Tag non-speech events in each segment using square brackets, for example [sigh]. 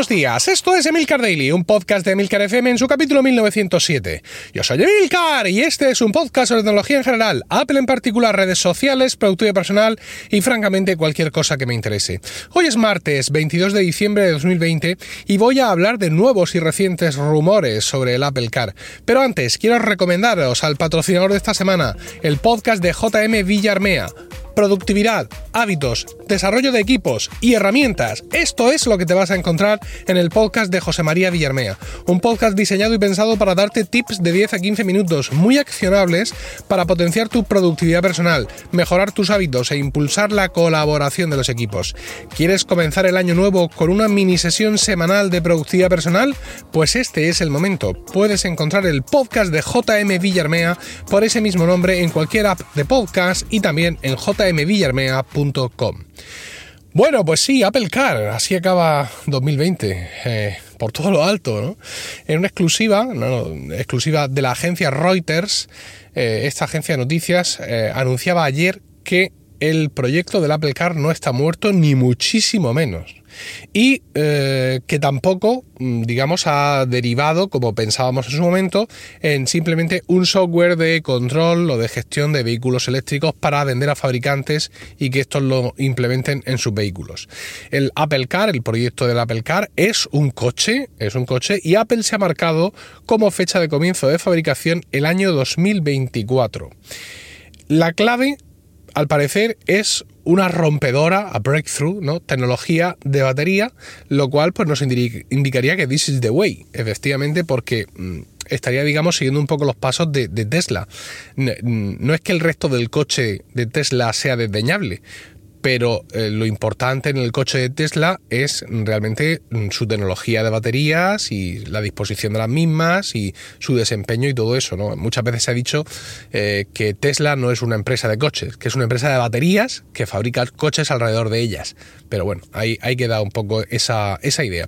buenos días. Esto es Emilcar Daily, un podcast de Emilcar FM en su capítulo 1907. Yo soy Emilcar y este es un podcast sobre tecnología en general, Apple en particular, redes sociales, productividad personal y francamente cualquier cosa que me interese. Hoy es martes 22 de diciembre de 2020 y voy a hablar de nuevos y recientes rumores sobre el Apple Car. Pero antes, quiero recomendaros al patrocinador de esta semana, el podcast de JM Villarmea productividad, hábitos, desarrollo de equipos y herramientas. Esto es lo que te vas a encontrar en el podcast de José María Villarmea. Un podcast diseñado y pensado para darte tips de 10 a 15 minutos muy accionables para potenciar tu productividad personal, mejorar tus hábitos e impulsar la colaboración de los equipos. ¿Quieres comenzar el año nuevo con una mini sesión semanal de productividad personal? Pues este es el momento. Puedes encontrar el podcast de JM Villarmea por ese mismo nombre en cualquier app de podcast y también en JM jmvillarmea.com. Bueno, pues sí, Apple Car, así acaba 2020, eh, por todo lo alto, ¿no? En una exclusiva, exclusiva de la agencia Reuters, eh, esta agencia de noticias eh, anunciaba ayer que el proyecto del Apple Car no está muerto, ni muchísimo menos y eh, que tampoco, mm, digamos, ha derivado, como pensábamos en su momento, en simplemente un software de control o de gestión de vehículos eléctricos para vender a fabricantes y que estos lo implementen en sus vehículos. El Apple Car, el proyecto del Apple Car, es un coche, es un coche y Apple se ha marcado como fecha de comienzo de fabricación el año 2024. La clave al parecer es una rompedora, a breakthrough, ¿no? Tecnología de batería, lo cual pues nos indicaría que this is the way, efectivamente, porque mm, estaría, digamos, siguiendo un poco los pasos de, Tesla. No es que el resto del coche de Tesla sea desdeñable, pero eh, lo importante en el coche de Tesla es realmente mm, su tecnología de baterías y la disposición de las mismas y su desempeño y todo eso. ¿no? Muchas veces se ha dicho eh, que Tesla no es una empresa de coches, que es una empresa de baterías que fabrica coches alrededor de ellas. Pero bueno, ahí, que queda un poco esa, esa, idea.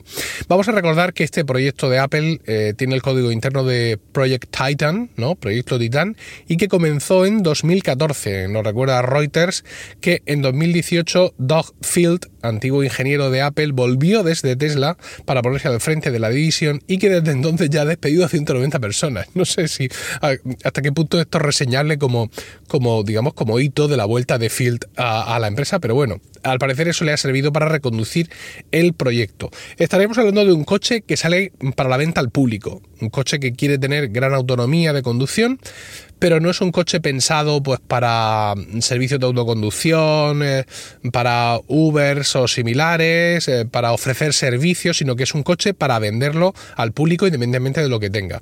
Vamos a recordar que este proyecto de Apple eh, tiene el código interno de Project Titan, ¿no? Proyecto Titan, y que comenzó en 2014. Nos recuerda Reuters que en 2018 Doug Field, antiguo ingeniero de Apple, volvió desde Tesla para ponerse al frente de la división y que desde entonces ya ha despedido a 190 personas. No sé si hasta qué punto esto es reseñable como, como digamos, como hito de la vuelta de Field a, a la empresa, pero bueno, al parecer eso le ha servido para reconducir el proyecto. Estaremos hablando de un coche que sale para la venta al público, un coche que quiere tener gran autonomía de conducción, pero no es un coche pensado pues para servicios de autoconducción, eh, para Ubers o similares, eh, para ofrecer servicios, sino que es un coche para venderlo al público independientemente de lo que tenga.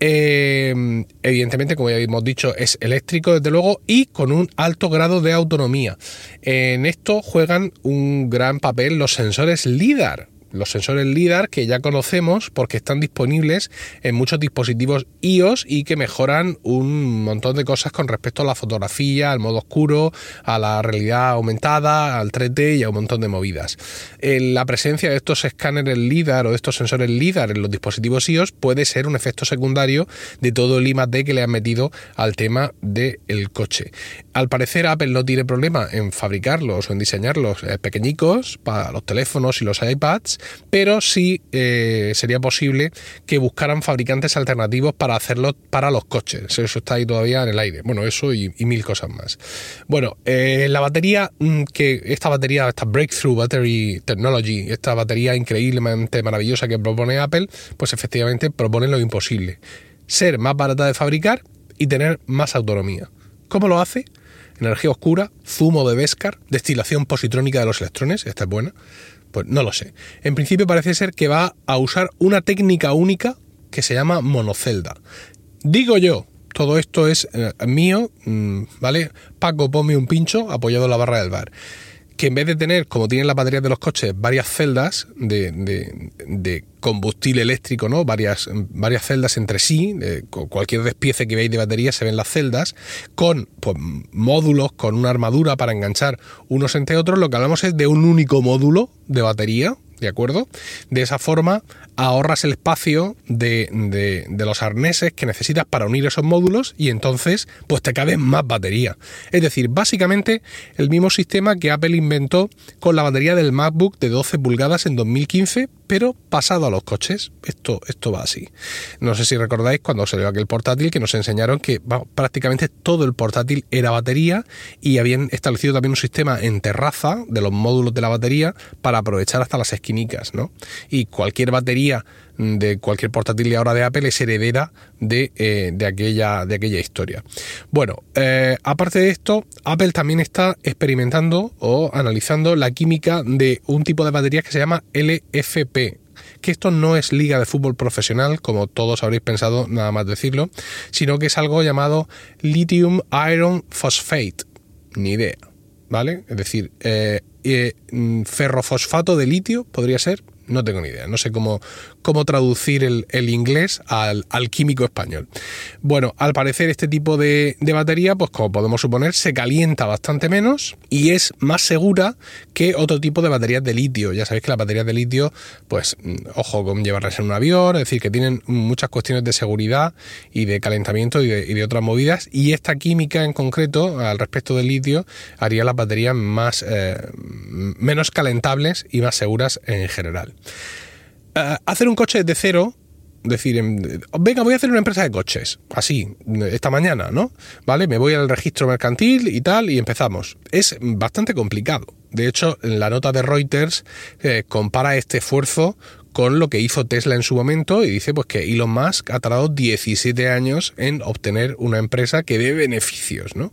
Eh, evidentemente, como ya hemos dicho, es eléctrico desde luego y con un alto grado de autonomía. En esto juegan un gran papel los sensores LIDAR los sensores LIDAR que ya conocemos porque están disponibles en muchos dispositivos iOS y que mejoran un montón de cosas con respecto a la fotografía, al modo oscuro, a la realidad aumentada, al 3D y a un montón de movidas. la presencia de estos escáneres LIDAR o de estos sensores LIDAR en los dispositivos iOS puede ser un efecto secundario de todo el I+D que le han metido al tema del coche. Al parecer Apple no tiene problema en fabricarlos o en diseñarlos eh, pequeñicos para los teléfonos y los iPads pero sí eh, sería posible que buscaran fabricantes alternativos para hacerlo para los coches. Eso está ahí todavía en el aire. Bueno, eso y, mil cosas más. Bueno, eh, la batería, mm, que esta batería, esta Breakthrough Battery Technology, esta batería increíblemente maravillosa que propone Apple, pues efectivamente propone lo imposible. Ser más barata de fabricar y tener más autonomía. ¿Cómo lo hace? Energía oscura, zumo de Beskar, destilación positrónica de los electrones, esta es buena, pues no lo sé. En principio parece ser que va a usar una técnica única que se llama monocelda. Digo yo, todo esto es eh, mío, mm, ¿vale? Paco, ponme un pincho apoyado en la barra del bar que en vez de tener, como tienen las baterías de los coches, varias celdas de, combustible eléctrico, ¿no? Varias, varias celdas entre sí, cualquier despiece que veáis de batería se ven las celdas, con pues, módulos, con una armadura para enganchar unos entre otros, lo que hablamos es de un único módulo de batería, ¿de acuerdo? De esa forma, ahorras el espacio de, de, los arneses que necesitas para unir esos módulos y entonces pues te cabe más batería. Es decir, básicamente el mismo sistema que Apple inventó con la batería del MacBook de 12 pulgadas en 2015, pero pasado a los coches. Esto, esto va así. No sé si recordáis cuando salió aquel portátil que nos enseñaron que prácticamente todo el portátil era batería y habían establecido también un sistema en terraza de los módulos de la batería para aprovechar hasta las esquinicas, ¿no? Y cualquier batería de cualquier portátil de ahora de Apple es heredera de, eh, aquella, de aquella historia. Bueno, eh, aparte de esto, Apple también está experimentando o analizando la química de un tipo de baterías que se llama LFP, que esto no es liga de fútbol profesional, como todos habréis pensado nada más decirlo, sino que es algo llamado lithium iron phosphate. Ni idea, ¿vale? Es decir, eh, mm, ferrofosfato de litio podría ser, no tengo ni idea, no sé cómo, cómo traducir el, inglés al, químico español. Bueno, al parecer este tipo de, batería, pues como podemos suponer, se calienta bastante menos y es más segura que otro tipo de baterías de litio. Ya sabéis que las baterías de litio, pues mm, ojo con llevarlas en un avión, es decir, que tienen muchas cuestiones de seguridad y de calentamiento y de, otras movidas. Y esta química en concreto, al respecto del litio, haría las baterías más eh, menos calentables y más seguras en general. Eh, hacer un coche de cero, decir, venga, voy a hacer una empresa de coches, así, esta mañana, ¿no? ¿Vale? Me voy al registro mercantil y tal, y empezamos. Es bastante complicado. De hecho, la nota de Reuters eh, compara este esfuerzo con lo que hizo Tesla en su momento y dice pues que Elon Musk ha tardado 17 años en obtener una empresa que dé beneficios, ¿no?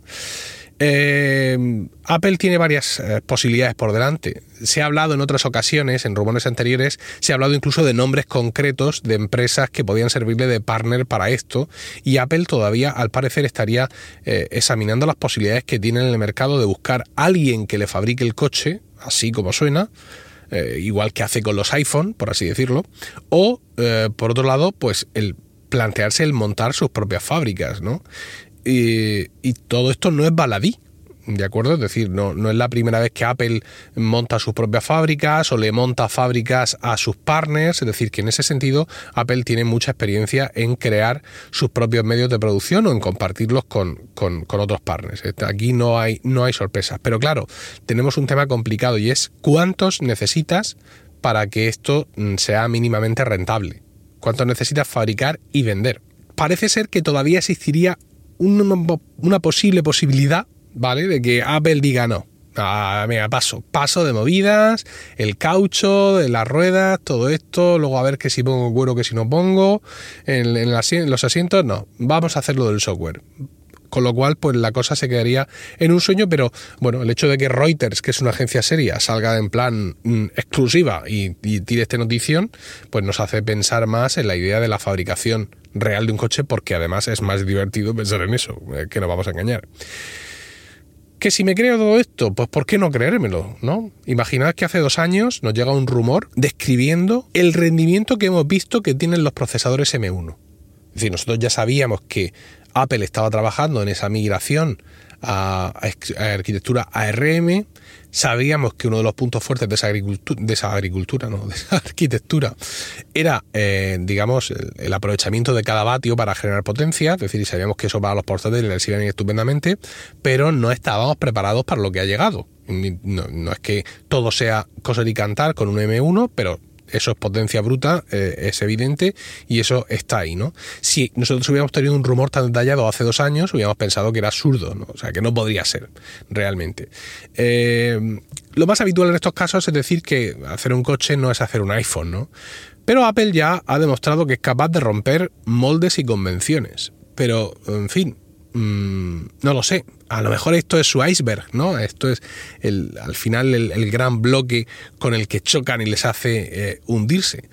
Eh, Apple tiene varias eh, posibilidades por delante. Se ha hablado en otras ocasiones, en rumores anteriores, se ha hablado incluso de nombres concretos de empresas que podían servirle de partner para esto y Apple todavía al parecer estaría eh, examinando las posibilidades que tiene en el mercado de buscar alguien que le fabrique el coche, así como suena, igual que hace con los iPhone, por así decirlo, o por otro lado, pues el plantearse el montar sus propias fábricas, ¿no? Y, todo esto no es baladí. ¿De acuerdo? Es decir, no, no es la primera vez que Apple monta sus propias fábricas o le monta fábricas a sus partners. Es decir, que en ese sentido Apple tiene mucha experiencia en crear sus propios medios de producción o en compartirlos con, con, con otros partners. Aquí no hay, no hay sorpresas. Pero claro, tenemos un tema complicado y es cuántos necesitas para que esto mm, sea mínimamente rentable. ¿Cuántos necesitas fabricar y vender? Parece ser que todavía existiría una, posible posibilidad, ¿vale? De que Apple diga no. Ah, mira, paso, paso de movidas, el caucho, de las ruedas, todo esto, luego a ver que si pongo cuero, que si no pongo, en, en los asientos, no, vamos a hacerlo del software con lo cual pues la cosa se quedaría en un sueño, pero bueno, el hecho de que Reuters, que es una agencia seria, salga en plan mm, exclusiva y, tire esta notición, pues nos hace pensar más en la idea de la fabricación real de un coche, porque además es más divertido pensar en eso, eh, que no vamos a engañar. Que si me creo todo esto, pues ¿por qué no creérmelo? ¿no? Imaginad que hace dos años nos llega un rumor describiendo el rendimiento que hemos visto que tienen los procesadores M1. Es decir, nosotros ya sabíamos que Apple estaba trabajando en esa migración a, arquitectura ARM. Sabíamos que uno de los puntos fuertes de esa agricultura, de esa agricultura, no, [laughs] de esa arquitectura, era, eh, digamos, el, aprovechamiento de cada vatio para generar potencia. Es decir, sabíamos que eso para los portátiles les iba estupendamente, pero no estábamos preparados para lo que ha llegado. No, no es que todo sea coser y cantar con un M1, pero eso es potencia bruta, eh, es evidente, y eso está ahí, ¿no? Si nosotros hubiéramos tenido un rumor tan detallado hace dos años, hubiéramos pensado que era absurdo, ¿no? O sea, que no podría ser, realmente. Eh, lo más habitual en estos casos es decir que hacer un coche no es hacer un iPhone, ¿no? Pero Apple ya ha demostrado que es capaz de romper moldes y convenciones. Pero, en fin, Mm, no lo sé. A lo mejor esto es su iceberg, ¿no? Esto es el, al final el, gran bloque con el que chocan y les hace eh, hundirse.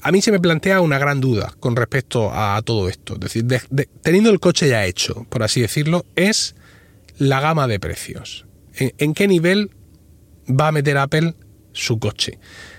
A mí se me plantea una gran duda con respecto a todo esto. Es decir, teniendo el coche ya hecho, por así decirlo, es la gama de precios. en qué nivel va a meter Apple su coche?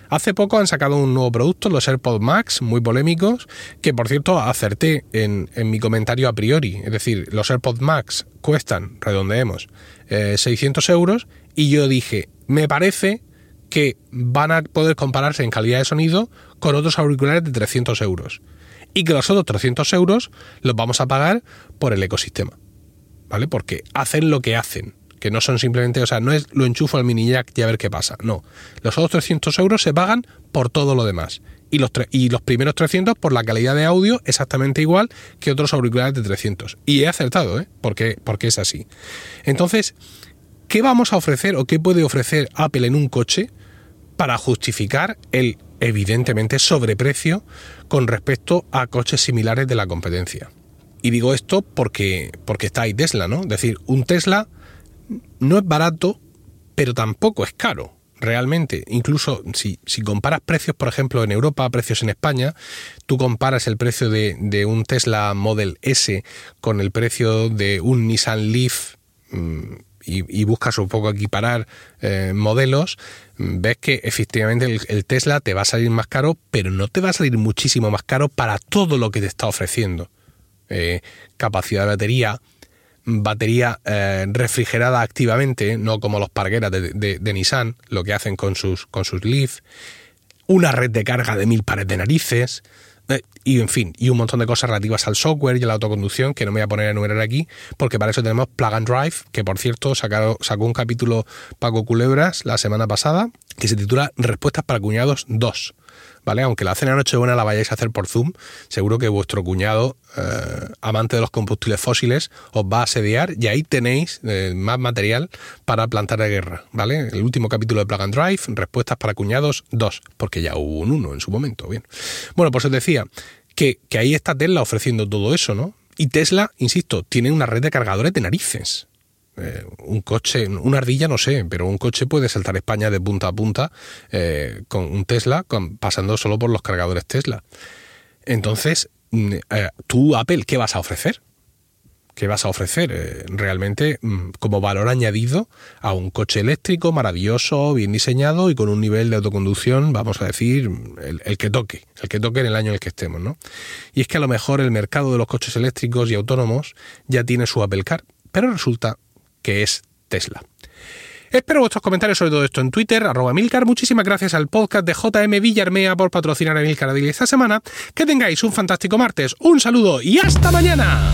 Hace poco han sacado un nuevo producto, los AirPods Max, muy polémicos, que por cierto acerté en, mi comentario a priori. Es decir, los AirPods Max cuestan, redondeemos, 600 eh, euros y yo dije, me parece que van a poder compararse en calidad de sonido con otros auriculares de 300 euros. Y que los otros 300 euros los vamos a pagar por el ecosistema. ¿Vale? Porque hacen lo que hacen. Que no son simplemente, o sea, no es lo enchufo al mini jack y a ver qué pasa. No. Los otros 300 euros se pagan por todo lo demás. Y los, y los primeros 300 por la calidad de audio exactamente igual que otros auriculares de 300. Y he acertado, ¿eh? Porque, porque es así. Entonces, ¿qué vamos a ofrecer o qué puede ofrecer Apple en un coche para justificar el evidentemente sobreprecio con respecto a coches similares de la competencia. Y digo esto porque, porque está ahí Tesla, ¿no? Es decir, un Tesla no es barato, pero tampoco es caro. Realmente, incluso si, comparas precios, por ejemplo, en Europa, precios en España, tú comparas el precio de, un Tesla Model S con el precio de un Nissan Leaf mm, y, buscas un poco equiparar eh, modelos, ves que efectivamente el, Tesla te va a salir más caro, pero no te va a salir muchísimo más caro para todo lo que te está ofreciendo. Eh, capacidad de batería, batería eh, refrigerada activamente, no como los pargueras de, Nissan, lo que hacen con sus, con sus Leaf, una red de carga de mil pares de narices, eh, y en fin, y un montón de cosas relativas al software y a la autoconducción que no me voy a poner a enumerar aquí, porque para eso tenemos Plug and Drive, que por cierto sacó un capítulo Paco Culebras la semana pasada, que se titula Respuestas para cuñados 2. ¿Vale? Aunque la cena Nochebuena la vayáis a hacer por Zoom, seguro que vuestro cuñado, eh, amante de los combustibles fósiles, os va a asediar y ahí tenéis eh, más material para plantar de guerra, ¿vale? El último capítulo de Plug and Drive, Respuestas para cuñados 2, porque ya hubo un 1 en su momento, bien. Bueno, pues os decía que, que ahí está Tesla ofreciendo todo eso, ¿no? Y Tesla, insisto, tiene una red de cargadores de narices. Eh, un coche, una ardilla no sé, pero un coche puede saltar España de punta a punta eh, con un Tesla, pasando solo por los cargadores Tesla. Entonces, mm, eh, tú, Apple, ¿qué vas a ofrecer? ¿Qué vas a ofrecer realmente mm, como valor añadido a un coche eléctrico maravilloso, bien diseñado y con un nivel de autoconducción, vamos a decir, el, el, que toque, el que toque en el año en el que estemos, ¿no? Y es que a lo mejor el mercado de los coches eléctricos y autónomos ya tiene su Apple Car, pero resulta que es Tesla. Espero vuestros comentarios sobre todo esto en Twitter, arroba Milcar. Muchísimas gracias al podcast de JM Villarmea por patrocinar a Milcar esta semana. Que tengáis un fantástico martes, un saludo y hasta mañana.